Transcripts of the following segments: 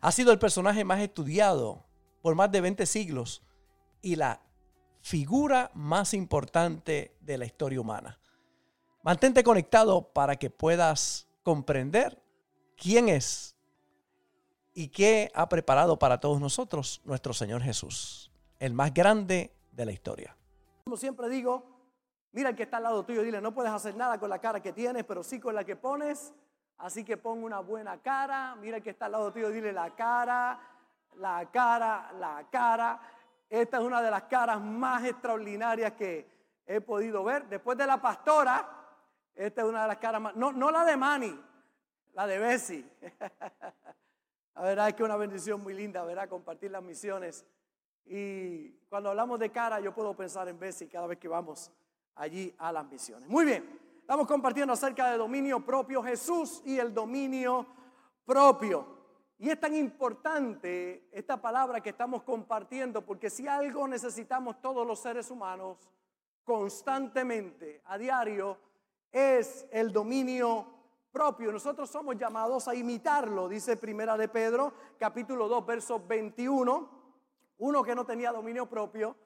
Ha sido el personaje más estudiado por más de 20 siglos y la figura más importante de la historia humana. Mantente conectado para que puedas comprender quién es y qué ha preparado para todos nosotros nuestro Señor Jesús, el más grande de la historia. Como siempre digo, mira el que está al lado tuyo, dile, no puedes hacer nada con la cara que tienes, pero sí con la que pones Así que pon una buena cara. Mira que está al lado tuyo, dile la cara, la cara, la cara. Esta es una de las caras más extraordinarias que he podido ver. Después de la pastora, esta es una de las caras más. No, no la de Manny, la de Bessie. La verdad es que es una bendición muy linda, ¿verdad? Compartir las misiones. Y cuando hablamos de cara, yo puedo pensar en Bessie cada vez que vamos allí a las misiones. Muy bien. Estamos compartiendo acerca de dominio propio, Jesús y el dominio propio. Y es tan importante esta palabra que estamos compartiendo porque si algo necesitamos todos los seres humanos constantemente, a diario, es el dominio propio. Nosotros somos llamados a imitarlo, dice Primera de Pedro, capítulo 2, verso 21. Uno que no tenía dominio propio,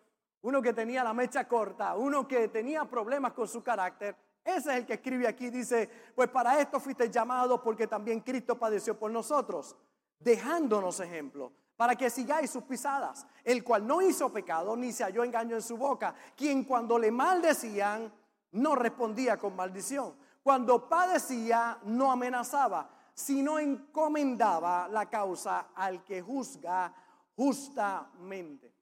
uno que tenía la mecha corta, uno que tenía problemas con su carácter, ese es el que escribe aquí, dice, pues para esto fuiste llamado porque también Cristo padeció por nosotros, dejándonos ejemplo, para que sigáis sus pisadas, el cual no hizo pecado ni se halló engaño en su boca, quien cuando le maldecían no respondía con maldición, cuando padecía no amenazaba, sino encomendaba la causa al que juzga justamente.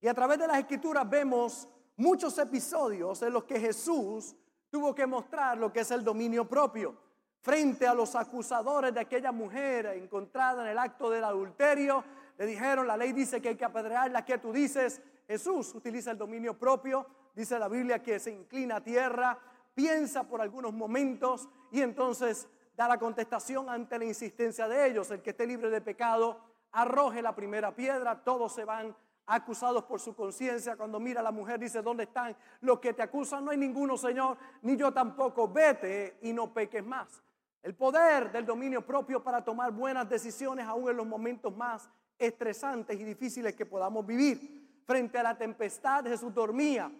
Y a través de las escrituras vemos muchos episodios en los que Jesús tuvo que mostrar lo que es el dominio propio frente a los acusadores de aquella mujer encontrada en el acto del adulterio. Le dijeron, la ley dice que hay que apedrearla, ¿qué tú dices? Jesús utiliza el dominio propio, dice la Biblia que se inclina a tierra, piensa por algunos momentos y entonces da la contestación ante la insistencia de ellos. El que esté libre de pecado, arroje la primera piedra, todos se van acusados por su conciencia. Cuando mira a la mujer dice, ¿dónde están los que te acusan? No hay ninguno, Señor, ni yo tampoco. Vete y no peques más. El poder del dominio propio para tomar buenas decisiones aún en los momentos más estresantes y difíciles que podamos vivir. Frente a la tempestad Jesús dormía.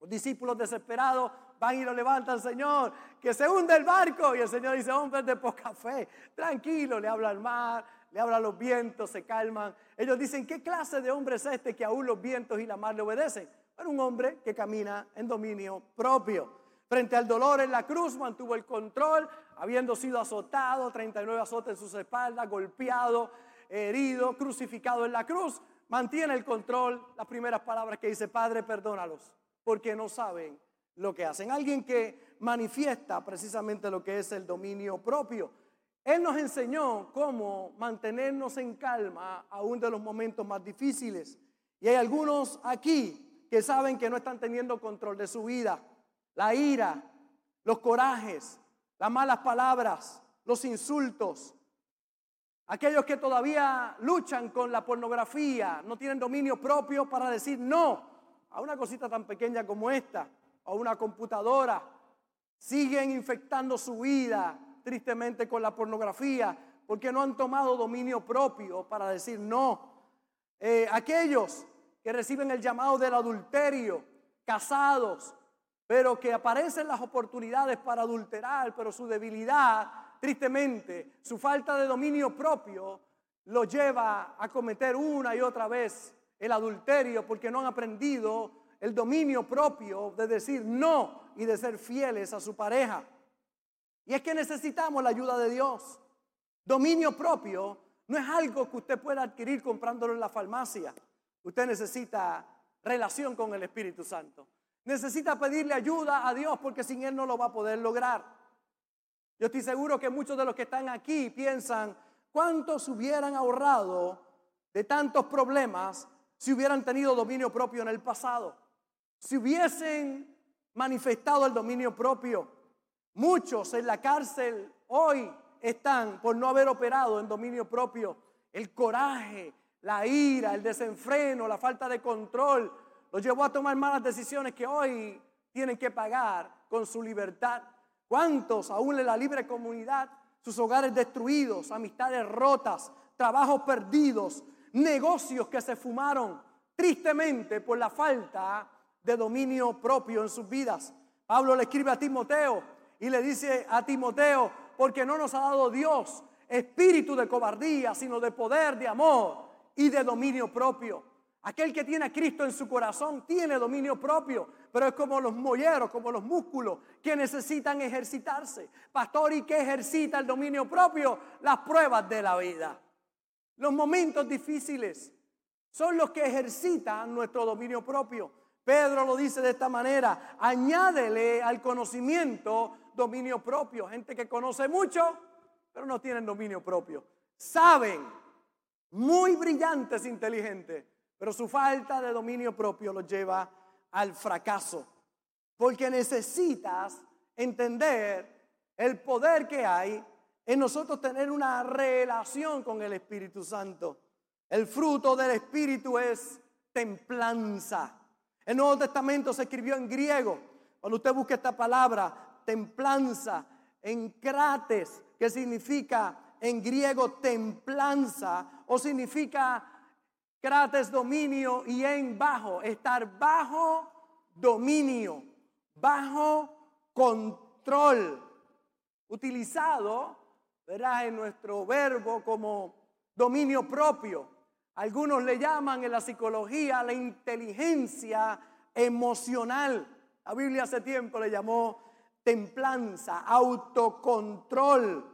Los discípulos desesperados van y lo levantan, Señor, que se hunde el barco. Y el Señor dice, hombre de poca fe, tranquilo, le habla al mar, le habla los vientos, se calman. Ellos dicen, ¿qué clase de hombre es este que aún los vientos y la mar le obedecen? Era un hombre que camina en dominio propio. Frente al dolor en la cruz mantuvo el control, habiendo sido azotado, 39 azotes en sus espaldas, golpeado, herido, crucificado en la cruz. Mantiene el control. Las primeras palabras que dice, Padre, perdónalos, porque no saben lo que hacen. Alguien que manifiesta precisamente lo que es el dominio propio. Él nos enseñó cómo mantenernos en calma aún de los momentos más difíciles. Y hay algunos aquí que saben que no están teniendo control de su vida. La ira, los corajes, las malas palabras, los insultos. Aquellos que todavía luchan con la pornografía, no tienen dominio propio para decir no a una cosita tan pequeña como esta, o una computadora. Siguen infectando su vida tristemente con la pornografía, porque no han tomado dominio propio para decir no. Eh, aquellos que reciben el llamado del adulterio, casados, pero que aparecen las oportunidades para adulterar, pero su debilidad, tristemente, su falta de dominio propio, lo lleva a cometer una y otra vez el adulterio porque no han aprendido el dominio propio de decir no y de ser fieles a su pareja. Y es que necesitamos la ayuda de Dios. Dominio propio no es algo que usted pueda adquirir comprándolo en la farmacia. Usted necesita relación con el Espíritu Santo. Necesita pedirle ayuda a Dios porque sin Él no lo va a poder lograr. Yo estoy seguro que muchos de los que están aquí piensan cuántos hubieran ahorrado de tantos problemas si hubieran tenido dominio propio en el pasado. Si hubiesen manifestado el dominio propio. Muchos en la cárcel hoy están por no haber operado en dominio propio. El coraje, la ira, el desenfreno, la falta de control, los llevó a tomar malas decisiones que hoy tienen que pagar con su libertad. ¿Cuántos, aún en la libre comunidad, sus hogares destruidos, amistades rotas, trabajos perdidos, negocios que se fumaron tristemente por la falta de dominio propio en sus vidas? Pablo le escribe a Timoteo y le dice a Timoteo, porque no nos ha dado Dios espíritu de cobardía, sino de poder, de amor y de dominio propio. Aquel que tiene a Cristo en su corazón tiene dominio propio, pero es como los molleros, como los músculos que necesitan ejercitarse. Pastor, ¿y qué ejercita el dominio propio? Las pruebas de la vida. Los momentos difíciles son los que ejercitan nuestro dominio propio. Pedro lo dice de esta manera, añádele al conocimiento dominio propio. Gente que conoce mucho, pero no tienen dominio propio. Saben, muy brillantes, inteligentes, pero su falta de dominio propio los lleva al fracaso. Porque necesitas entender el poder que hay en nosotros tener una relación con el Espíritu Santo. El fruto del Espíritu es templanza. El Nuevo Testamento se escribió en griego. Cuando usted busca esta palabra, templanza, en crates, que significa en griego templanza, o significa crates dominio y en bajo, estar bajo dominio, bajo control, utilizado, verá, en nuestro verbo como dominio propio. Algunos le llaman en la psicología la inteligencia emocional. La Biblia hace tiempo le llamó templanza, autocontrol,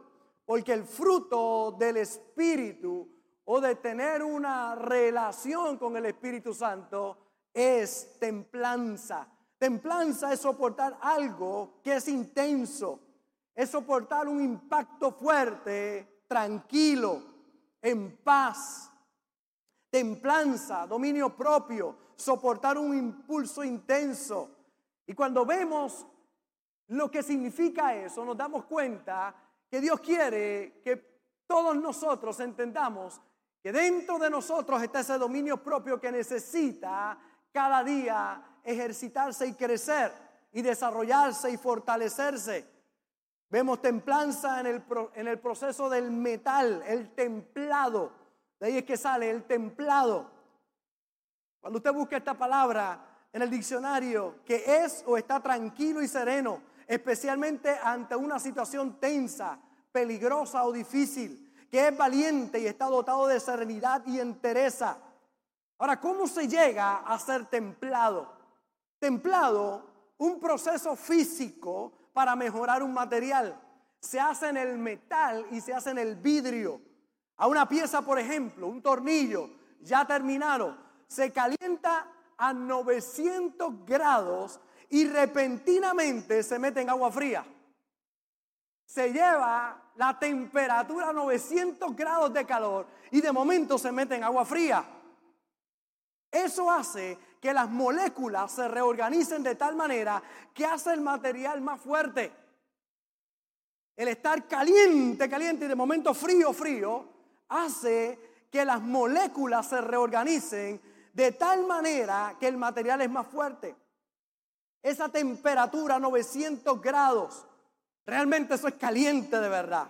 porque el fruto del Espíritu o de tener una relación con el Espíritu Santo es templanza. Templanza es soportar algo que es intenso, es soportar un impacto fuerte, tranquilo, en paz templanza, dominio propio, soportar un impulso intenso. Y cuando vemos lo que significa eso, nos damos cuenta que Dios quiere que todos nosotros entendamos que dentro de nosotros está ese dominio propio que necesita cada día ejercitarse y crecer y desarrollarse y fortalecerse. Vemos templanza en el, en el proceso del metal, el templado de ahí es que sale el templado. Cuando usted busca esta palabra en el diccionario, que es o está tranquilo y sereno, especialmente ante una situación tensa, peligrosa o difícil, que es valiente y está dotado de serenidad y entereza. Ahora, ¿cómo se llega a ser templado? Templado, un proceso físico para mejorar un material. Se hace en el metal y se hace en el vidrio. A una pieza, por ejemplo, un tornillo ya terminado, se calienta a 900 grados y repentinamente se mete en agua fría. Se lleva la temperatura a 900 grados de calor y de momento se mete en agua fría. Eso hace que las moléculas se reorganicen de tal manera que hace el material más fuerte. El estar caliente, caliente y de momento frío, frío, hace que las moléculas se reorganicen de tal manera que el material es más fuerte. Esa temperatura, 900 grados, realmente eso es caliente de verdad.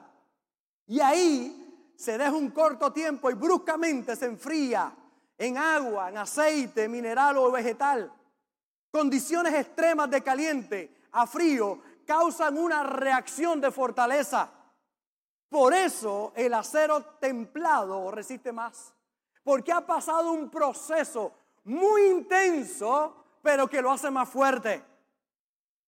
Y ahí se deja un corto tiempo y bruscamente se enfría en agua, en aceite, mineral o vegetal. Condiciones extremas de caliente a frío causan una reacción de fortaleza. Por eso el acero templado resiste más. Porque ha pasado un proceso muy intenso, pero que lo hace más fuerte.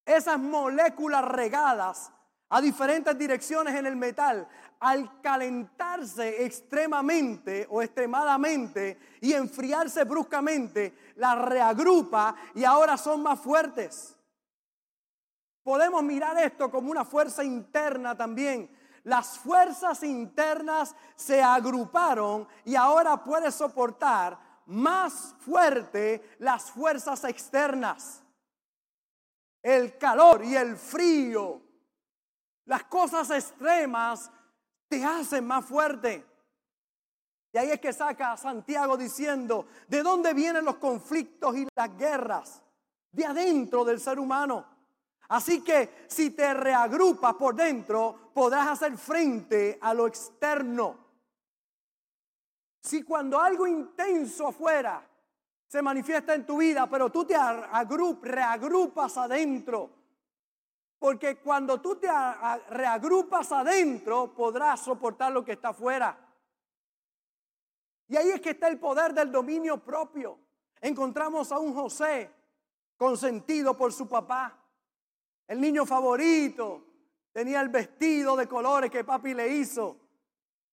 Esas moléculas regadas a diferentes direcciones en el metal, al calentarse extremadamente o extremadamente y enfriarse bruscamente, las reagrupa y ahora son más fuertes. Podemos mirar esto como una fuerza interna también las fuerzas internas se agruparon y ahora puede soportar más fuerte las fuerzas externas. El calor y el frío, las cosas extremas te hacen más fuerte. Y ahí es que saca a Santiago diciendo, ¿de dónde vienen los conflictos y las guerras? De adentro del ser humano. Así que si te reagrupas por dentro, podrás hacer frente a lo externo. Si cuando algo intenso afuera se manifiesta en tu vida, pero tú te reagrupas adentro, porque cuando tú te reagrupas adentro, podrás soportar lo que está afuera. Y ahí es que está el poder del dominio propio. Encontramos a un José consentido por su papá, el niño favorito, tenía el vestido de colores que papi le hizo,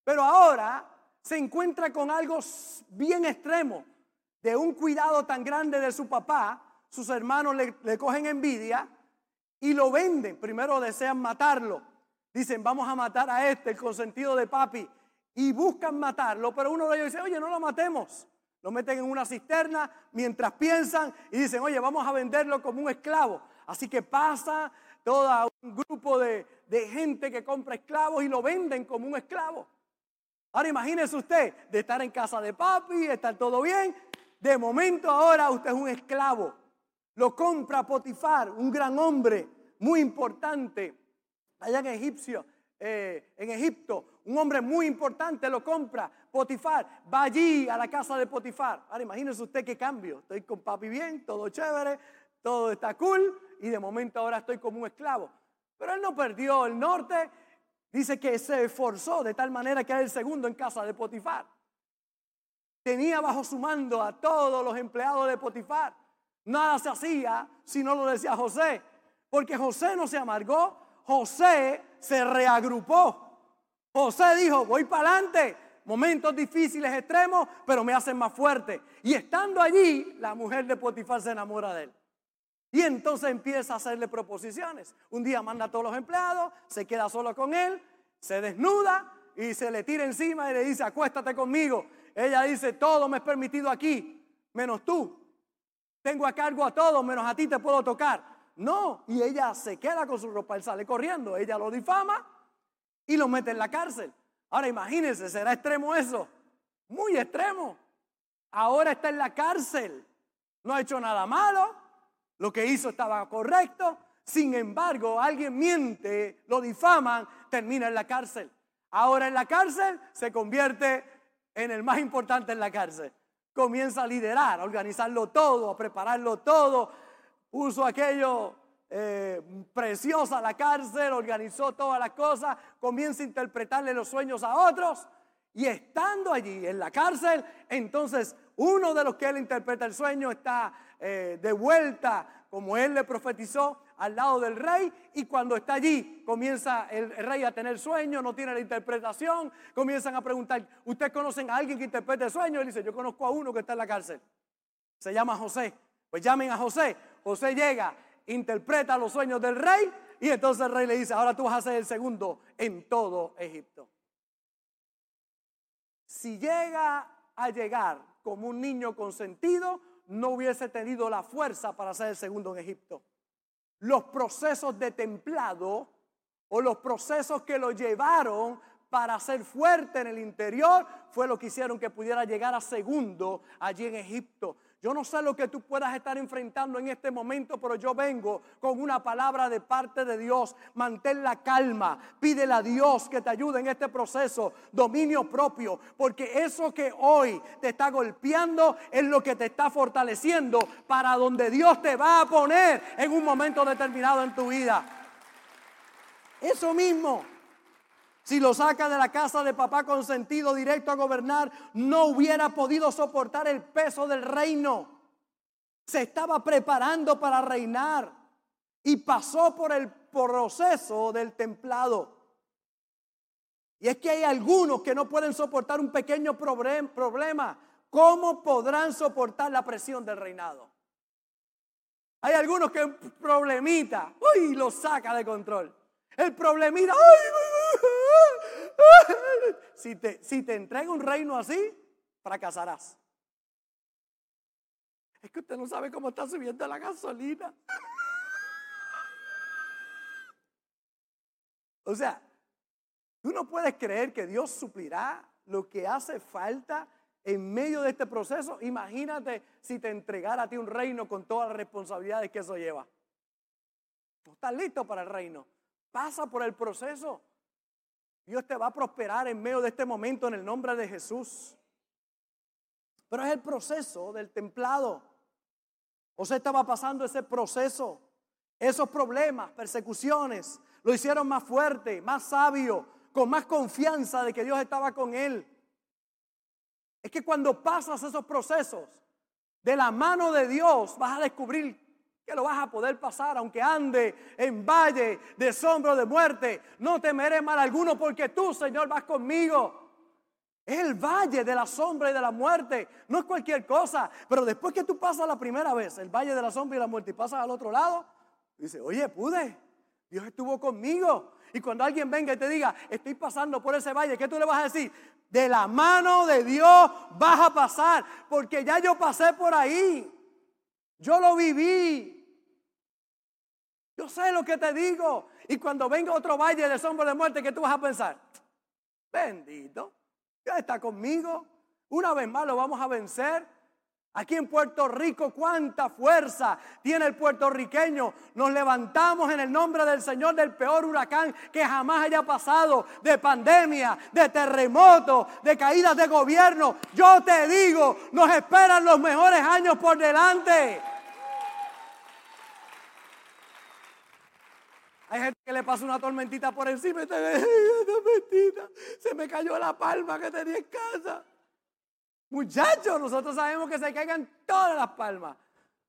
pero ahora se encuentra con algo bien extremo, de un cuidado tan grande de su papá, sus hermanos le, le cogen envidia y lo venden, primero desean matarlo, dicen vamos a matar a este, el consentido de papi, y buscan matarlo, pero uno de ellos dice, oye, no lo matemos. Lo meten en una cisterna mientras piensan y dicen, oye, vamos a venderlo como un esclavo. Así que pasa todo un grupo de, de gente que compra esclavos y lo venden como un esclavo. Ahora imagínese usted de estar en casa de papi, estar todo bien. De momento ahora usted es un esclavo. Lo compra Potifar, un gran hombre muy importante allá en Egipcio, eh, en Egipto, un hombre muy importante lo compra, Potifar, va allí a la casa de Potifar. Ahora imagínese usted qué cambio, estoy con papi bien, todo chévere, todo está cool y de momento ahora estoy como un esclavo. Pero él no perdió el norte, dice que se esforzó de tal manera que era el segundo en casa de Potifar. Tenía bajo su mando a todos los empleados de Potifar. Nada se hacía si no lo decía José, porque José no se amargó, José se reagrupó. José dijo, voy para adelante, momentos difíciles, extremos, pero me hacen más fuerte. Y estando allí, la mujer de Potifar se enamora de él. Y entonces empieza a hacerle proposiciones. Un día manda a todos los empleados, se queda solo con él, se desnuda y se le tira encima y le dice, acuéstate conmigo. Ella dice, todo me es permitido aquí, menos tú. Tengo a cargo a todos, menos a ti te puedo tocar. No, y ella se queda con su ropa, él sale corriendo, ella lo difama y lo mete en la cárcel. Ahora imagínense, ¿será extremo eso? Muy extremo. Ahora está en la cárcel, no ha hecho nada malo, lo que hizo estaba correcto, sin embargo, alguien miente, lo difaman, termina en la cárcel. Ahora en la cárcel se convierte en el más importante en la cárcel. Comienza a liderar, a organizarlo todo, a prepararlo todo, puso aquello eh, preciosa la cárcel, organizó todas las cosas, comienza a interpretarle los sueños a otros. Y estando allí en la cárcel, entonces uno de los que él interpreta el sueño está eh, de vuelta, como él le profetizó, al lado del rey. Y cuando está allí, comienza el, rey a tener sueño, no tiene la interpretación. Comienzan a preguntar, ¿ustedes conocen a alguien que interprete el sueño? Él dice, yo conozco a uno que está en la cárcel. Se llama José. Pues llamen a José. José llega, interpreta los sueños del rey y entonces el rey le dice, ahora tú vas a ser el segundo en todo Egipto. Si llega a llegar como un niño consentido, no hubiese tenido la fuerza para ser el segundo en Egipto. Los procesos de templado o los procesos que lo llevaron para ser fuerte en el interior fue lo que hicieron que pudiera llegar a segundo allí en Egipto. Yo no sé lo que tú puedas estar enfrentando en este momento, pero yo vengo con una palabra de parte de Dios. Mantén la calma, pídele a Dios que te ayude en este proceso, dominio propio, porque eso que hoy te está golpeando es lo que te está fortaleciendo para donde Dios te va a poner en un momento determinado en tu vida. Eso mismo. Si lo saca de la casa de papá con sentido directo a gobernar, no hubiera podido soportar el peso del reino. Se estaba preparando para reinar y pasó por el proceso del templado. Y es que hay algunos que no pueden soportar un pequeño problema. ¿Cómo podrán soportar la presión del reinado? Hay algunos que problemita, uy, lo saca de control. El problemita, uy, Si te, si te entrega un reino así, fracasarás. Es que usted no sabe cómo está subiendo la gasolina. O sea, tú no puedes creer que Dios suplirá lo que hace falta en medio de este proceso. Imagínate si te entregara a ti un reino con todas las responsabilidades que eso lleva. No estás listo para el reino. Pasa por el proceso. Dios te va a prosperar en medio de este momento en el nombre de Jesús. Pero es el proceso del templado. José estaba pasando ese proceso, esos problemas, persecuciones, lo hicieron más fuerte, más sabio, con más confianza de que Dios estaba con él. Es que cuando pasas esos procesos de la mano de Dios, vas a descubrir que lo vas a poder pasar, aunque ande en valle de sombra de muerte. No temeré mal alguno porque tú, Señor, vas conmigo. Es el valle de la sombra y de la muerte. No es cualquier cosa. Pero después que tú pasas la primera vez, el valle de la sombra y la muerte, y pasas al otro lado, dice, oye, pude. Dios estuvo conmigo. Y cuando alguien venga y te diga, estoy pasando por ese valle, ¿qué tú le vas a decir? De la mano de Dios vas a pasar, porque ya yo pasé por ahí. Yo lo viví. Yo sé lo que te digo. Y cuando venga otro valle de sombra de muerte, ¿qué tú vas a pensar? Bendito. Dios está conmigo. Una vez más lo vamos a vencer. Aquí en Puerto Rico, cuánta fuerza tiene el puertorriqueño. Nos levantamos en el nombre del Señor del peor huracán que jamás haya pasado, de pandemia, de terremoto, de caídas de gobierno. Yo te digo, nos esperan los mejores años por delante. Hay gente que le pasa una tormentita por encima y te tormentita, se me cayó la palma que tenía en casa. Muchachos, nosotros sabemos que se caigan todas las palmas.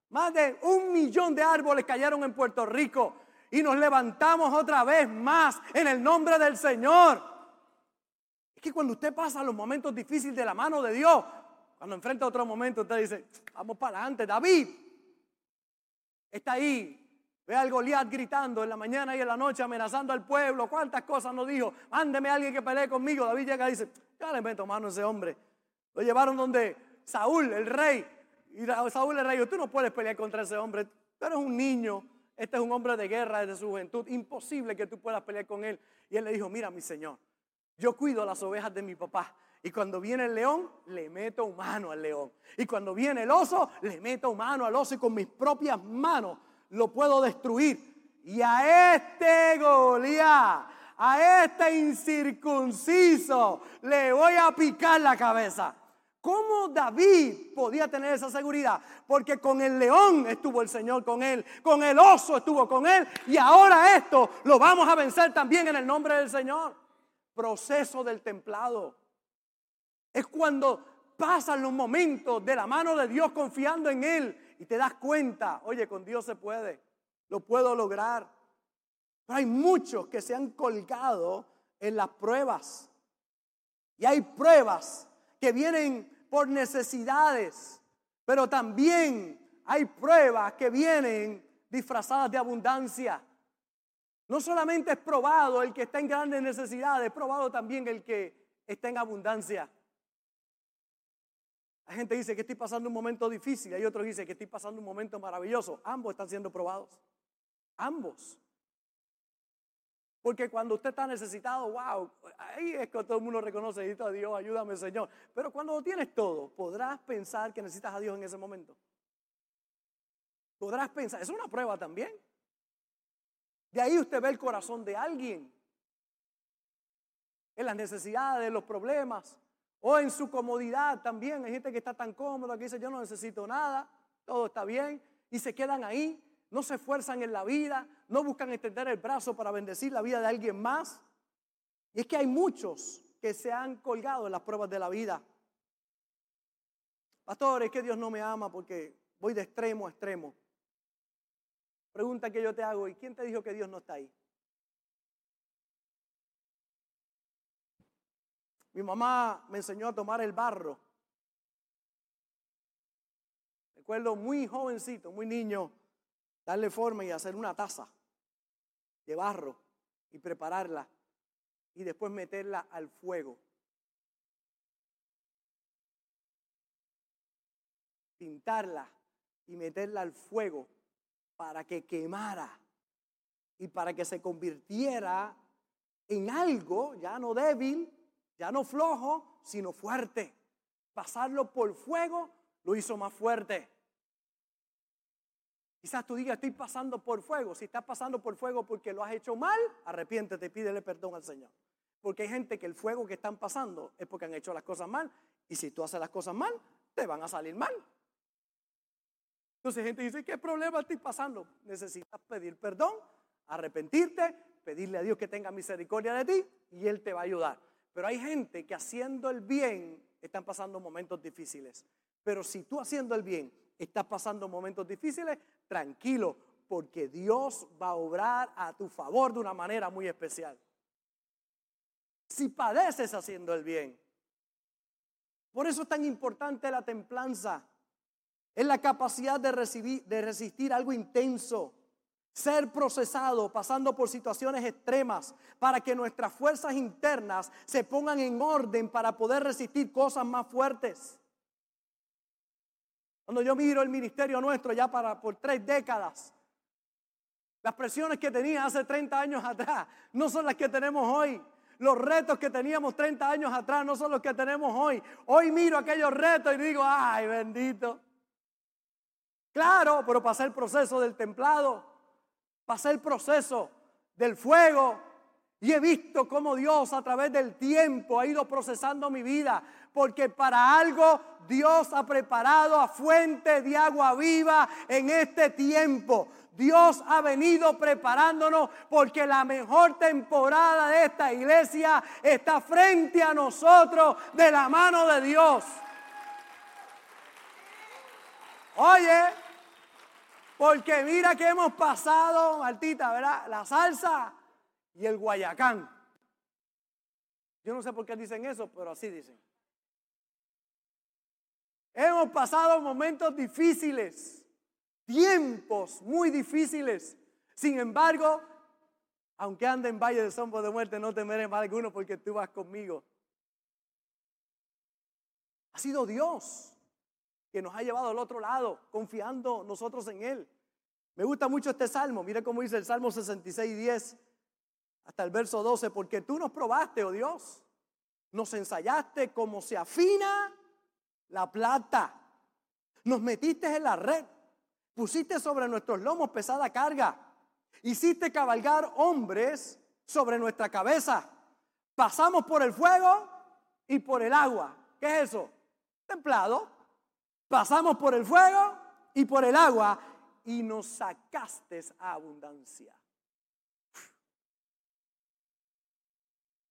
Más de un millón de árboles cayeron en Puerto Rico y nos levantamos otra vez más en el nombre del Señor. Es que cuando usted pasa los momentos difíciles de la mano de Dios, cuando enfrenta otro momento, usted dice, vamos para adelante, David está ahí. Ve al Goliat gritando en la mañana y en la noche amenazando al pueblo. ¿Cuántas cosas nos dijo? Mándeme a alguien que pelee conmigo. David llega y dice, ya le meto mano a ese hombre. Lo llevaron donde Saúl, el rey. Y Saúl, el rey, tú no puedes pelear contra ese hombre. Tú eres un niño. Este es un hombre de guerra desde su juventud. Imposible que tú puedas pelear con él. Y él le dijo, mira mi señor, yo cuido las ovejas de mi papá. Y cuando viene el león, le meto mano al león. Y cuando viene el oso, le meto mano al oso y con mis propias manos lo puedo destruir. Y a este Goliat, a este incircunciso, le voy a picar la cabeza. ¿Cómo David podía tener esa seguridad? Porque con el león estuvo el Señor con él, con el oso estuvo con él y ahora esto lo vamos a vencer también en el nombre del Señor. Proceso del templado. Es cuando pasan los momentos de la mano de Dios confiando en Él y te das cuenta, oye, con Dios se puede, lo puedo lograr. Pero hay muchos que se han colgado en las pruebas. Y hay pruebas que vienen por necesidades, pero también hay pruebas que vienen disfrazadas de abundancia. No solamente es probado el que está en grandes necesidades, es probado también el que está en abundancia. Hay gente dice que estoy pasando un momento difícil, hay otros dicen que estoy pasando un momento maravilloso. Ambos están siendo probados. Ambos. Porque cuando usted está necesitado, wow, ahí es que todo el mundo reconoce, a Dios, ayúdame Señor. Pero cuando lo tienes todo, podrás pensar que necesitas a Dios en ese momento. Podrás pensar, es una prueba también. De ahí usted ve el corazón de alguien. En las necesidades, los problemas, o en su comodidad también. Hay gente que está tan cómoda que dice, yo no necesito nada, todo está bien, y se quedan ahí no se esfuerzan en la vida, no buscan extender el brazo para bendecir la vida de alguien más. Y es que hay muchos que se han colgado en las pruebas de la vida. Pastor, es que Dios no me ama porque voy de extremo a extremo. Pregunta que yo te hago, ¿y quién te dijo que Dios no está ahí? Mi mamá me enseñó a tomar el barro. Recuerdo muy jovencito, muy niño, darle forma y hacer una taza de barro y prepararla. y después meterla al fuego. Pintarla y meterla al fuego para que quemara y para que se convirtiera en algo ya no débil, ya no flojo, sino fuerte. Pasarlo por fuego lo hizo más fuerte. Quizás tú digas, estoy pasando por fuego. Si estás pasando por fuego porque lo has hecho mal, arrepiéntete, pídele perdón al Señor. Porque hay gente que el fuego que están pasando es porque han hecho las cosas mal. Y si tú haces las cosas mal, te van a salir mal. Entonces gente dice, ¿qué problema estoy pasando? Necesitas pedir perdón, arrepentirte, pedirle a Dios que tenga misericordia de ti y Él te va a ayudar. Pero hay gente que haciendo el bien están pasando momentos difíciles. Pero si tú haciendo el bien estás pasando momentos difíciles, tranquilo, porque Dios va a obrar a tu favor de una manera muy especial. Si padeces haciendo el bien. Por eso es tan importante la templanza. Es la capacidad de, recibir, de resistir algo intenso. Ser procesado pasando por situaciones extremas para que nuestras fuerzas internas se pongan en orden para poder resistir cosas más fuertes. Cuando yo miro el ministerio nuestro ya para por tres décadas, las presiones que tenía hace 30 años atrás no son las que tenemos hoy. Los retos que teníamos 30 años atrás no son los que tenemos hoy. Hoy miro aquellos retos y digo, ay, bendito. Claro, pero pasé el proceso del templado, pasé el proceso del fuego y he visto cómo Dios a través del tiempo ha ido procesando mi vida, porque para algo Dios ha preparado a fuente de agua viva en este tiempo. Dios ha venido preparándonos porque la mejor temporada de esta iglesia está frente a nosotros de la mano de Dios. Oye, porque mira que hemos pasado, Martita, ¿verdad? La salsa y el guayacán. Yo no sé por qué dicen eso, pero así dicen. Hemos pasado momentos difíciles, tiempos muy difíciles. Sin embargo, aunque ande en valle de sombra de muerte, no temeré mal alguno porque tú vas conmigo. Ha sido Dios que nos ha llevado al otro lado, confiando nosotros en Él. Me gusta mucho este salmo. Mira cómo dice el Salmo 66, 10 hasta el verso 12. Porque tú nos probaste, oh Dios. Nos ensayaste como se afina la plata. Nos metiste en la red, pusiste sobre nuestros lomos pesada carga, hiciste cabalgar hombres sobre nuestra cabeza. Pasamos por el fuego y por el agua. ¿Qué es eso? Templado. Pasamos por el fuego y por el agua y nos sacaste a abundancia.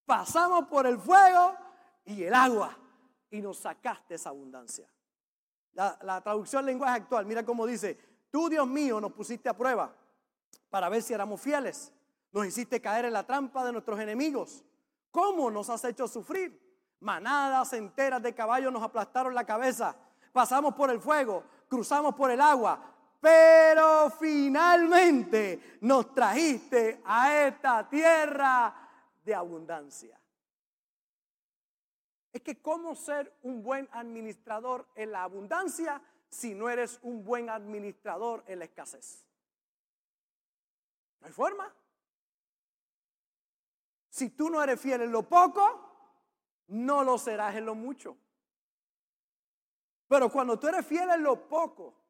Pasamos por el fuego y el agua y nos sacaste esa abundancia. La, traducción lenguaje actual, mira cómo dice, tú Dios mío nos pusiste a prueba para ver si éramos fieles. Nos hiciste caer en la trampa de nuestros enemigos. ¿Cómo nos has hecho sufrir? Manadas enteras de caballos nos aplastaron la cabeza. Pasamos por el fuego, cruzamos por el agua, pero finalmente nos trajiste a esta tierra de abundancia. Es que cómo ser un buen administrador en la abundancia si no eres un buen administrador en la escasez. No hay forma. Si tú no eres fiel en lo poco, no lo serás en lo mucho. Pero cuando tú eres fiel en lo poco,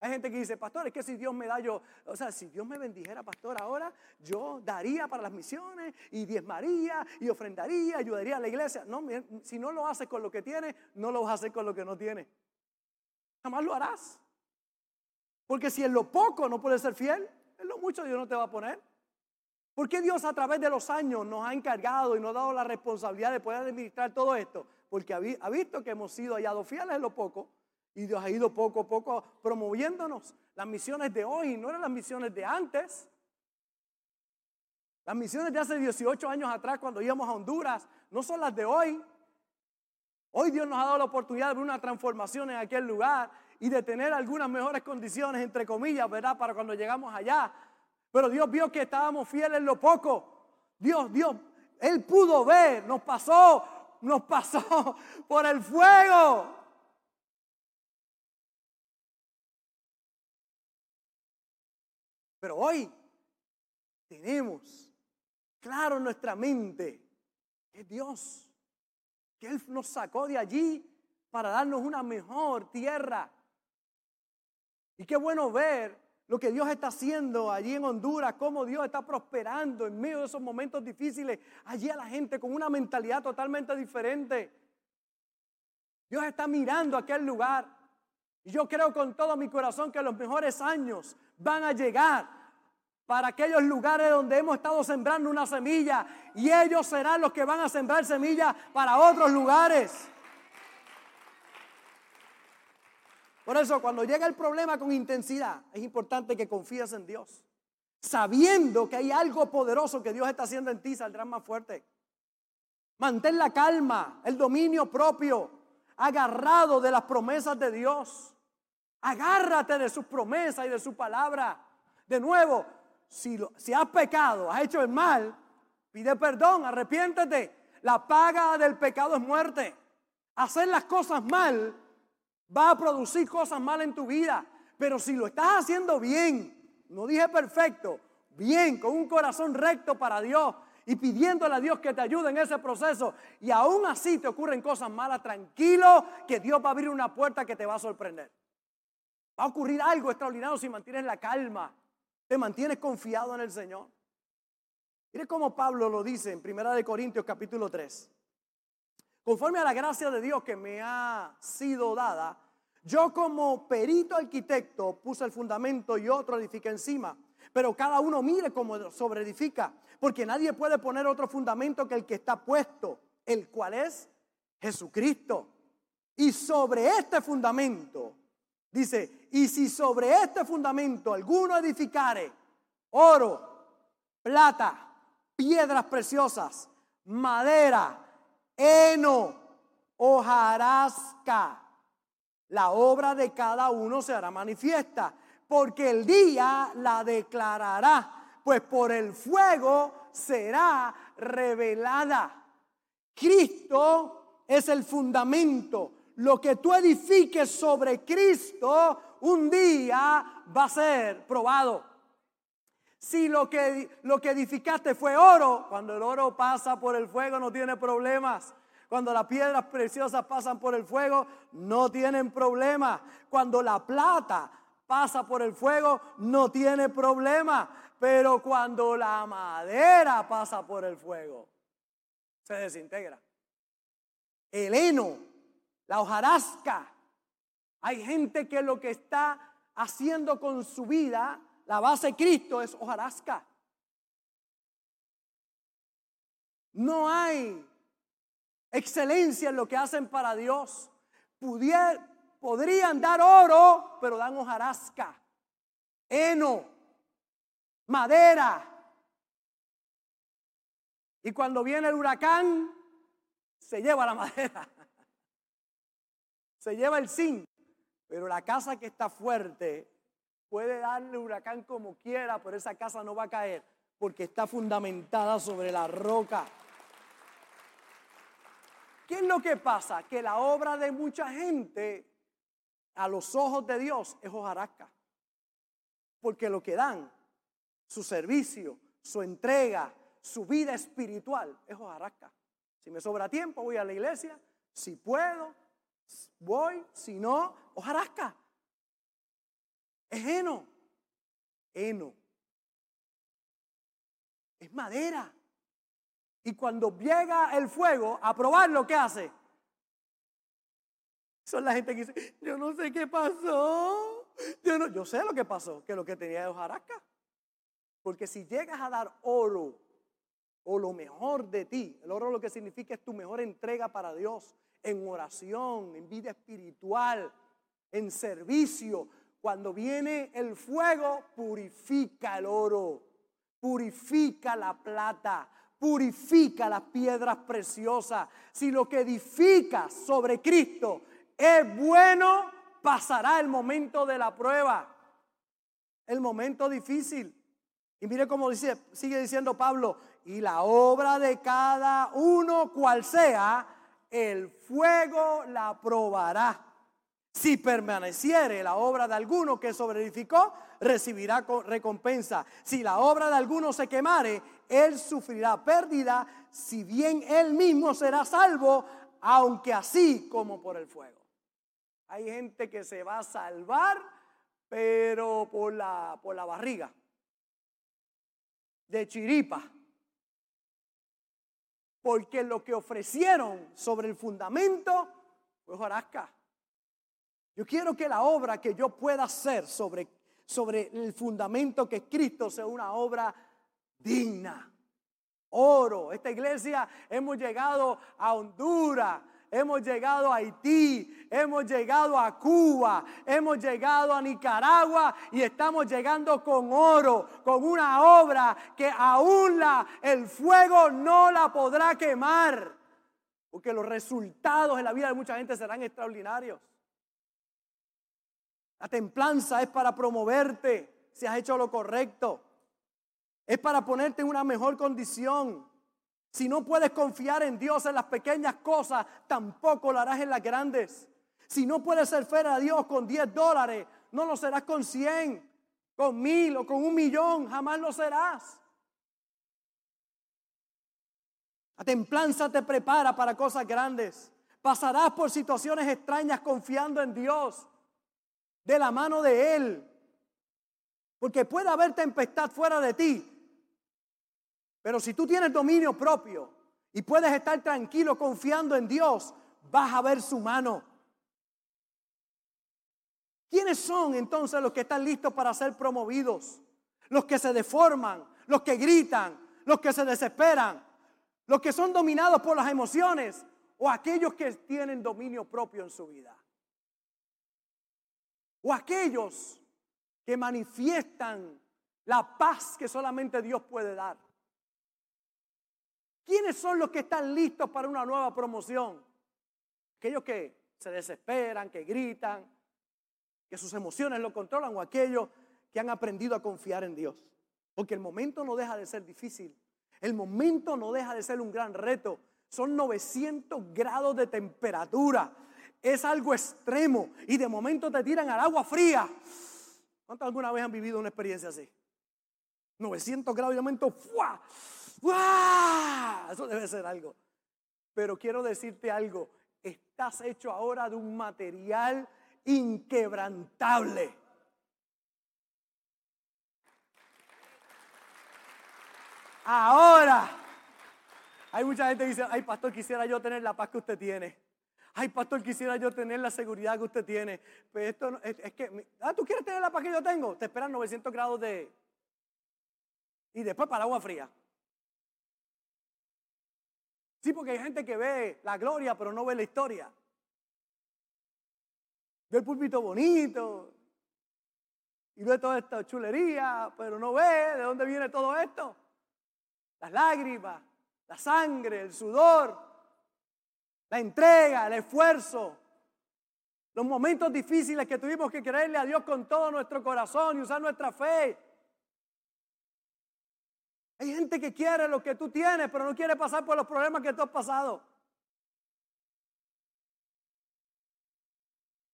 hay gente que dice, pastor, es que si Dios me da yo, o sea, si Dios me bendijera, pastor, ahora yo daría para las misiones y diezmaría y ofrendaría, ayudaría a la iglesia. No, si no lo haces con lo que tienes, no lo vas a hacer con lo que no tienes. Jamás lo harás. Porque si en lo poco no puedes ser fiel, en lo mucho Dios no te va a poner. ¿Por qué Dios a través de los años nos ha encargado y nos ha dado la responsabilidad de poder administrar todo esto? Porque ha visto que hemos sido hallados fieles en lo poco y Dios ha ido poco a poco promoviéndonos. Las misiones de hoy no eran las misiones de antes. Las misiones de hace 18 años atrás cuando íbamos a Honduras no son las de hoy. Hoy Dios nos ha dado la oportunidad de ver una transformación en aquel lugar y de tener algunas mejores condiciones, entre comillas, ¿verdad? Para cuando llegamos allá. Pero Dios vio que estábamos fieles en lo poco. Dios, Dios, Él pudo ver, nos pasó, nos pasó por el fuego. Pero hoy tenemos claro en nuestra mente que Dios, que Él nos sacó de allí para darnos una mejor tierra. Y qué bueno ver lo que Dios está haciendo allí en Honduras, cómo Dios está prosperando en medio de esos momentos difíciles, allí a la gente con una mentalidad totalmente diferente. Dios está mirando aquel lugar. Y yo creo con todo mi corazón que los mejores años van a llegar para aquellos lugares donde hemos estado sembrando una semilla y ellos serán los que van a sembrar semillas para otros lugares. Por eso cuando llega el problema con intensidad, es importante que confíes en Dios. Sabiendo que hay algo poderoso que Dios está haciendo en ti, saldrás más fuerte. Mantén la calma, el dominio propio, agarrado de las promesas de Dios. Agárrate de sus promesas y de su palabra. De nuevo, si, si has pecado, has hecho el mal, pide perdón, arrepiéntete. La paga del pecado es muerte. Hacer las cosas mal va a producir cosas malas en tu vida. Pero si lo estás haciendo bien, no dije perfecto, bien, con un corazón recto para Dios y pidiéndole a Dios que te ayude en ese proceso y aún así te ocurren cosas malas, tranquilo que Dios va a abrir una puerta que te va a sorprender. Va a ocurrir algo extraordinario si mantienes la calma, te mantienes confiado en el Señor. Mire cómo Pablo lo dice en Primera de Corintios capítulo 3. Conforme a la gracia de Dios que me ha sido dada, yo como perito arquitecto puse el fundamento y otro edifica encima. Pero cada uno mire cómo sobre edifica, porque nadie puede poner otro fundamento que el que está puesto, el cual es Jesucristo. Y sobre este fundamento, dice, y si sobre este fundamento alguno edificare oro, plata, piedras preciosas, madera, heno, hojarasca. La obra de cada uno se hará manifiesta, porque el día la declarará, pues por el fuego será revelada. Cristo es el fundamento. Lo que tú edifiques sobre Cristo un día va a ser probado. Si lo que, lo que edificaste fue oro, cuando el oro pasa por el fuego no tiene problemas. Cuando las piedras preciosas pasan por el fuego, no tienen problema. Cuando la plata pasa por el fuego, no tiene problema. Pero cuando la madera pasa por el fuego, se desintegra. El heno, la hojarasca. Hay gente que lo que está haciendo con su vida la base de Cristo es hojarasca. No hay excelencia en lo que hacen para Dios. podrían dar oro, pero dan hojarasca, heno, madera. Y cuando viene el huracán, se lleva la madera. Se lleva el zinc. Pero la casa que está fuerte Puede darle huracán como quiera, pero esa casa no va a caer porque está fundamentada sobre la roca. ¿Qué es lo que pasa? Que la obra de mucha gente a los ojos de Dios es hojarasca. Porque lo que dan, su servicio, su entrega, su vida espiritual es hojarasca. Si me sobra tiempo, voy a la iglesia. Si puedo, voy. Si no, hojarasca. Es heno. Heno. Es madera. Y cuando llega el fuego a probarlo, ¿qué hace? Son la gente que dice, yo no sé qué pasó. Yo, no, yo sé lo que pasó, que lo que tenía es hojarasca. Porque si llegas a dar oro o lo mejor de ti, el oro lo que significa es tu mejor entrega para Dios, en oración, en vida espiritual, en servicio, cuando viene el fuego, purifica el oro, purifica la plata, purifica las piedras preciosas. Si lo que edificas sobre Cristo es bueno, pasará el momento de la prueba, el momento difícil. Y mire cómo dice, sigue diciendo Pablo, y la obra de cada uno cual sea, el fuego la probará. Si permaneciere la obra de alguno que sobreedificó, recibirá recompensa. Si la obra de alguno se quemare, él sufrirá pérdida, si bien él mismo será salvo, aunque así como por el fuego. Hay gente que se va a salvar, pero por la, por la barriga, de chiripa. Porque lo que ofrecieron sobre el fundamento fue jarasca. Yo quiero que la obra que yo pueda hacer sobre, sobre el fundamento que Cristo sea una obra digna. Oro. Esta iglesia hemos llegado a Honduras, hemos llegado a Haití, hemos llegado a Cuba, hemos llegado a Nicaragua y estamos llegando con oro, con una obra que aún la, el fuego no la podrá quemar, porque los resultados en la vida de mucha gente serán extraordinarios. La templanza es para promoverte si has hecho lo correcto. Es para ponerte en una mejor condición. Si no puedes confiar en Dios en las pequeñas cosas, tampoco lo harás en las grandes. Si no puedes ser fiel a Dios con 10 dólares, no lo serás con 100, con mil o con un millón, jamás lo serás. La templanza te prepara para cosas grandes. Pasarás por situaciones extrañas confiando en Dios de la mano de Él. Porque puede haber tempestad fuera de ti. Pero si tú tienes dominio propio y puedes estar tranquilo confiando en Dios, vas a ver su mano. ¿Quiénes son entonces los que están listos para ser promovidos? Los que se deforman, los que gritan, los que se desesperan, los que son dominados por las emociones o aquellos que tienen dominio propio en su vida o aquellos que manifiestan la paz que solamente Dios puede dar. ¿Quiénes son los que están listos para una nueva promoción? Aquellos que se desesperan, que gritan, que sus emociones lo controlan o aquellos que han aprendido a confiar en Dios. Porque el momento no deja de ser difícil. El momento no deja de ser un gran reto. Son 900 grados de temperatura es algo extremo y de momento te tiran al agua fría. ¿Cuántos alguna vez han vivido una experiencia así? 900 grados y de momento ¡fua! ¡Fua! Eso debe ser algo. Pero quiero decirte algo, estás hecho ahora de un material inquebrantable. Ahora, hay mucha gente que dice, ay pastor, quisiera yo tener la paz que usted tiene. Ay, pastor, quisiera yo tener la seguridad que usted tiene. Pues esto es, es que, ah, ¿tú quieres tener la paz que yo tengo? Te esperan 900 grados de... Y después para agua fría. Sí, porque hay gente que ve la gloria, pero no ve la historia. Ve el púlpito bonito. Y ve toda esta chulería, pero no ve de dónde viene todo esto. Las lágrimas, la sangre, el sudor, la entrega, el esfuerzo, los momentos difíciles que tuvimos que creerle a Dios con todo nuestro corazón y usar nuestra fe. Hay gente que quiere lo que tú tienes, pero no quiere pasar por los problemas que tú has pasado.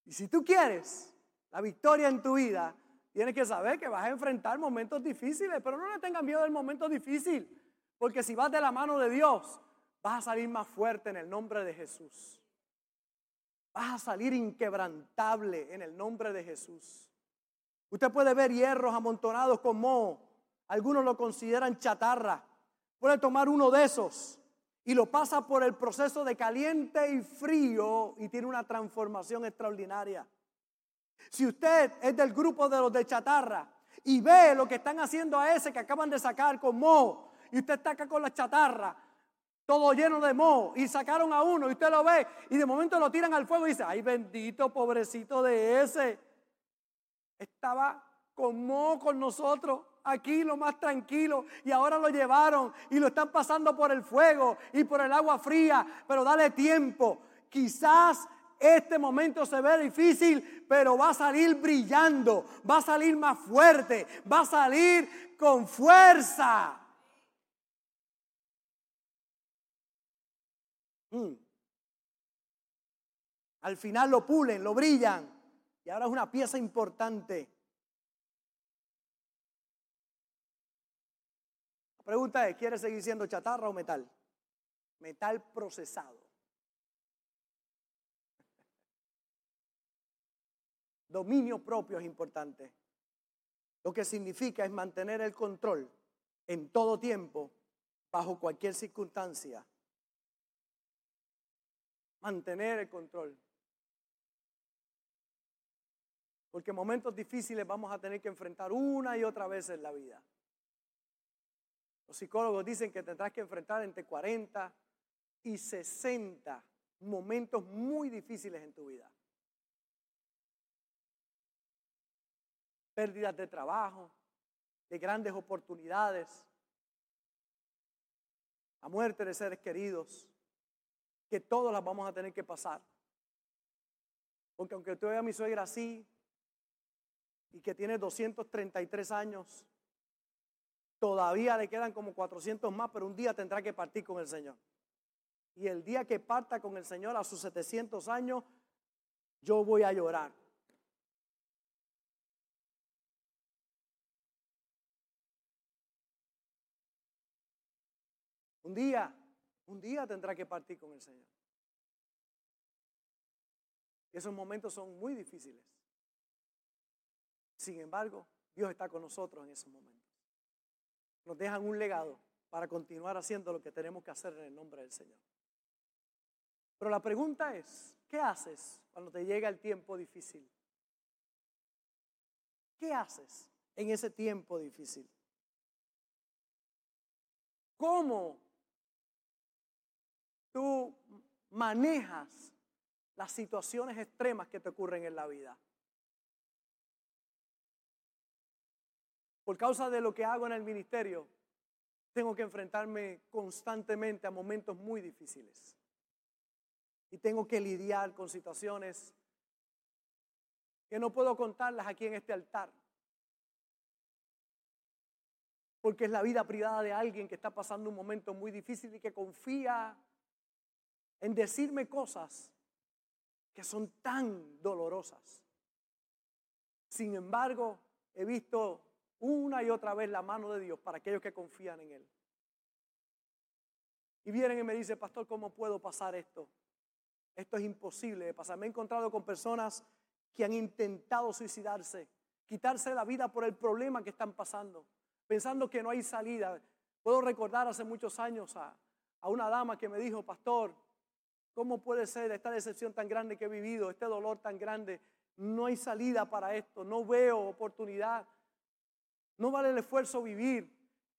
Y si tú quieres la victoria en tu vida, tienes que saber que vas a enfrentar momentos difíciles, pero no le tengas miedo del momento difícil, porque si vas de la mano de Dios, vas a salir más fuerte en el nombre de Jesús. Vas a salir inquebrantable en el nombre de Jesús. Usted puede ver hierros amontonados como algunos lo consideran chatarra. Puede tomar uno de esos y lo pasa por el proceso de caliente y frío y tiene una transformación extraordinaria. Si usted es del grupo de los de chatarra y ve lo que están haciendo a ese que acaban de sacar con moho y usted está acá con la chatarra, todo lleno de moho, y sacaron a uno, y usted lo ve, y de momento lo tiran al fuego y dice, ay bendito pobrecito de ese. Estaba con moho con nosotros, aquí lo más tranquilo y ahora lo llevaron y lo están pasando por el fuego y por el agua fría, pero dale tiempo. Quizás este momento se ve difícil, pero va a salir brillando, va a salir más fuerte, va a salir con fuerza. Mm. Al final lo pulen, lo brillan y ahora es una pieza importante Pregunta es, ¿quiere seguir siendo chatarra o metal? Metal procesado. Dominio propio es importante. Lo que significa es mantener el control en todo tiempo, bajo cualquier circunstancia. Mantener el control. Porque momentos difíciles vamos a tener que enfrentar una y otra vez en la vida. Los psicólogos dicen que tendrás que enfrentar entre 40 y 60 momentos muy difíciles en tu vida. Pérdidas de trabajo, de grandes oportunidades, a muerte de seres queridos, que todas las vamos a tener que pasar. Porque aunque tú veas a mi suegra así y que tiene 233 años, todavía le quedan como 400 más, pero un día tendrá que partir con el Señor. Y el día que parta con el Señor a sus 700 años, yo voy a llorar. Un día, un día tendrá que partir con el Señor. Y esos momentos son muy difíciles. Sin embargo, Dios está con nosotros en esos momentos. Nos dejan un legado para continuar haciendo lo que tenemos que hacer en el nombre del Señor. Pero la pregunta es, ¿qué haces cuando te llega el tiempo difícil? ¿Qué haces en ese tiempo difícil? ¿Cómo tú manejas las situaciones extremas que te ocurren en la vida. Por causa de lo que hago en el ministerio, tengo que enfrentarme constantemente a momentos muy difíciles. Y tengo que lidiar con situaciones que no puedo contarlas aquí en este altar. Porque es la vida privada de alguien que está pasando un momento muy difícil y que confía en decirme cosas que son tan dolorosas. Sin embargo, he visto una y otra vez la mano de Dios para aquellos que confían en Él. Y vienen y me dicen, pastor, ¿cómo puedo pasar esto? Esto es imposible de pasar. Me he encontrado con personas que han intentado suicidarse, quitarse la vida por el problema que están pasando, pensando que no hay salida. Puedo recordar hace muchos años a, a una dama que me dijo, pastor, ¿Cómo puede ser esta decepción tan grande que he vivido, este dolor tan grande? No hay salida para esto, no veo oportunidad. No vale el esfuerzo vivir.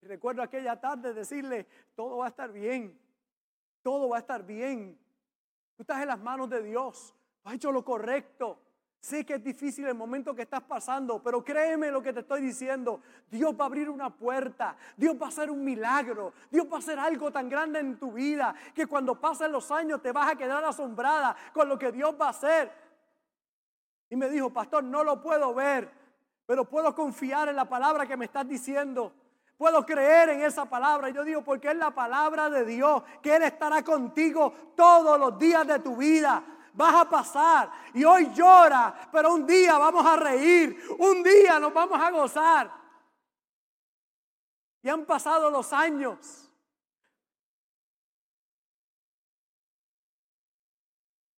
Recuerdo aquella tarde decirle, todo va a estar bien, todo va a estar bien. Tú estás en las manos de Dios, has hecho lo correcto. Sé que es difícil el momento que estás pasando, pero créeme lo que te estoy diciendo. Dios va a abrir una puerta, Dios va a hacer un milagro, Dios va a hacer algo tan grande en tu vida que cuando pasen los años te vas a quedar asombrada con lo que Dios va a hacer. Y me dijo, pastor, no lo puedo ver, pero puedo confiar en la palabra que me estás diciendo. Puedo creer en esa palabra. Yo digo, porque es la palabra de Dios, que Él estará contigo todos los días de tu vida vas a pasar. Y hoy llora, pero un día vamos a reír, un día nos vamos a gozar. Y han pasado los años.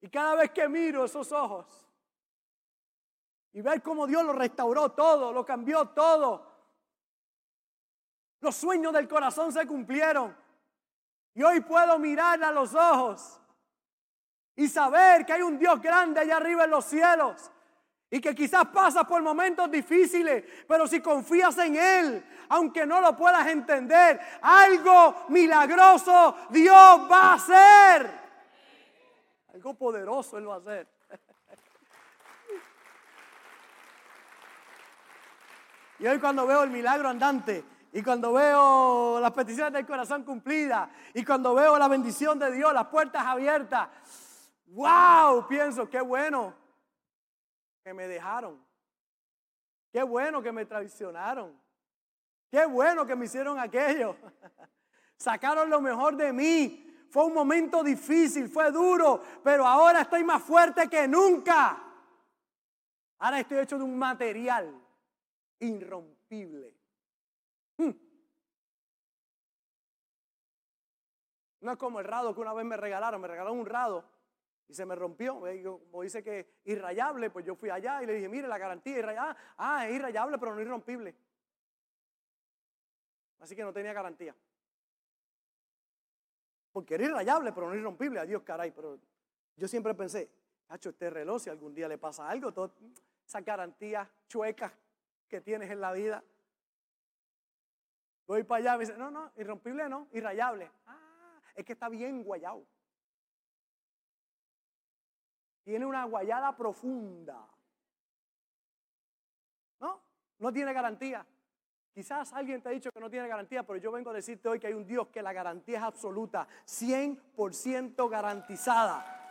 Y cada vez que miro esos ojos y ver cómo Dios lo restauró todo, lo cambió todo, los sueños del corazón se cumplieron. Y hoy puedo mirar a los ojos y saber que hay un Dios grande allá arriba en los cielos y que quizás pasas por momentos difíciles, pero si confías en Él, aunque no lo puedas entender, algo milagroso Dios va a hacer. Algo poderoso Él va a hacer. Y hoy cuando veo el milagro andante, y cuando veo las peticiones del corazón cumplidas, y cuando veo la bendición de Dios, las puertas abiertas, wow, pienso, qué bueno que me dejaron. Qué bueno que me traicionaron. Qué bueno que me hicieron aquello. Sacaron lo mejor de mí. Fue un momento difícil, fue duro, pero ahora estoy más fuerte que nunca. Ahora estoy hecho de un material irrompible. Hmm. No es como el rado que una vez me regalaron, me regalaron un rado y se me rompió. Como dice que irrayable, pues yo fui allá y le dije, mire, la garantía irrayable. Ah, es irrayable, pero no irrompible. Así que no tenía garantía. Porque era irrayable, pero no irrompible. Adiós, caray. Pero yo siempre pensé, hacho, este reloj, si algún día le pasa algo, todas esas garantías chuecas que tienes en la vida. Voy para allá y me dice, no, no, irrompible no, irrayable. Ah, es que está bien guayado. Tiene una guayada profunda. ¿No? No tiene garantía. Quizás alguien te ha dicho que no tiene garantía, pero yo vengo a decirte hoy que hay un Dios que la garantía es absoluta, 100% garantizada.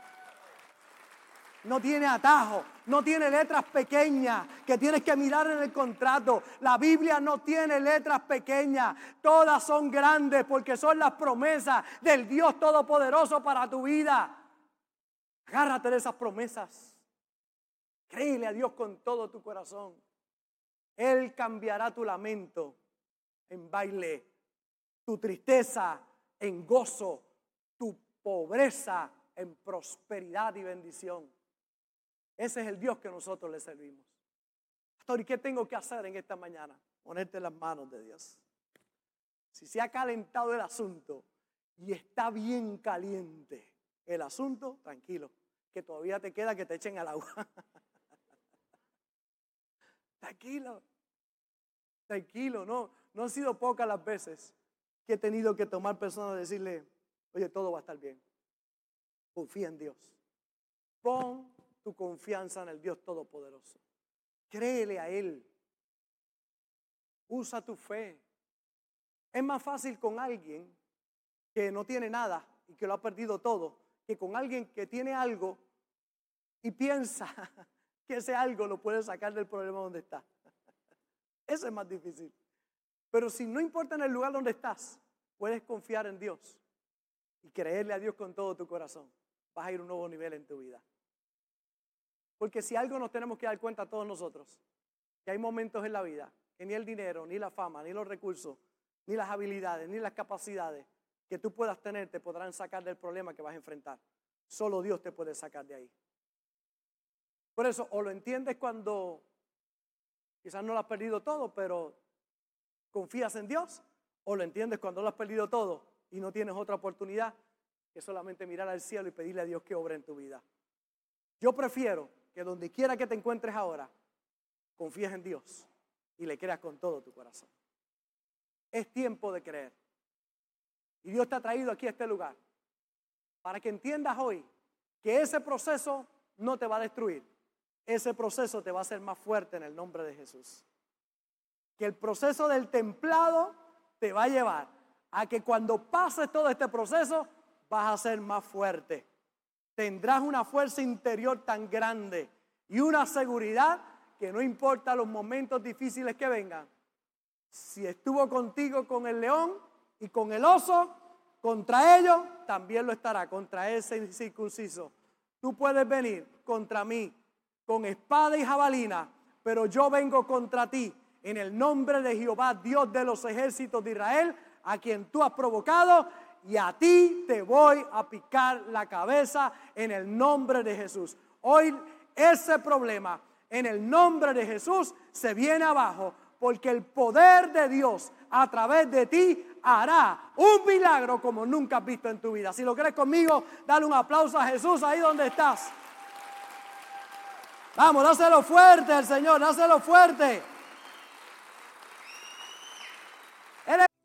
No tiene atajo, no tiene letras pequeñas que tienes que mirar en el contrato. La Biblia no tiene letras pequeñas, todas son grandes porque son las promesas del Dios Todopoderoso para tu vida. Agárrate de esas promesas. Créele a Dios con todo tu corazón. Él cambiará tu lamento en baile, tu tristeza en gozo, tu pobreza en prosperidad y bendición. Ese es el Dios que nosotros le servimos. Pastor, ¿y qué tengo que hacer en esta mañana? Ponerte las manos de Dios. Si se ha calentado el asunto y está bien caliente el asunto, tranquilo, que todavía te queda que te echen al agua. Tranquilo. Tranquilo, no. No han sido pocas las veces que he tenido que tomar personas y decirle, oye, todo va a estar bien. Confía en Dios. Pon tu confianza en el Dios Todopoderoso. Créele a Él. Usa tu fe. Es más fácil con alguien que no tiene nada y que lo ha perdido todo, que con alguien que tiene algo y piensa que ese algo lo puede sacar del problema donde está. Eso es más difícil. Pero si no importa en el lugar donde estás, puedes confiar en Dios y creerle a Dios con todo tu corazón. Vas a ir a un nuevo nivel en tu vida. Porque si algo nos tenemos que dar cuenta todos nosotros, que hay momentos en la vida que ni el dinero, ni la fama, ni los recursos, ni las habilidades, ni las capacidades que tú puedas tener te podrán sacar del problema que vas a enfrentar. Solo Dios te puede sacar de ahí. Por eso, o lo entiendes cuando quizás no lo has perdido todo, pero confías en Dios, o lo entiendes cuando lo has perdido todo y no tienes otra oportunidad que solamente mirar al cielo y pedirle a Dios que obre en tu vida. Yo prefiero que donde quiera que te encuentres ahora, confíes en Dios y le creas con todo tu corazón. Es tiempo de creer. Y Dios te ha traído aquí a este lugar para que entiendas hoy que ese proceso no te va a destruir ese proceso te va a hacer más fuerte en el nombre de Jesús. Que el proceso del templado te va a llevar a que cuando pases todo este proceso vas a ser más fuerte. Tendrás una fuerza interior tan grande y una seguridad que no importa los momentos difíciles que vengan. Si estuvo contigo con el león y con el oso, contra ellos también lo estará, contra ese incircunciso. Tú puedes venir contra mí con espada y jabalina, pero yo vengo contra ti en el nombre de Jehová, Dios de los ejércitos de Israel, a quien tú has provocado, y a ti te voy a picar la cabeza en el nombre de Jesús. Hoy ese problema en el nombre de Jesús se viene abajo, porque el poder de Dios a través de ti hará un milagro como nunca has visto en tu vida. Si lo crees conmigo, dale un aplauso a Jesús ahí donde estás. Vamos, dáselo fuerte al Señor, dáselo fuerte.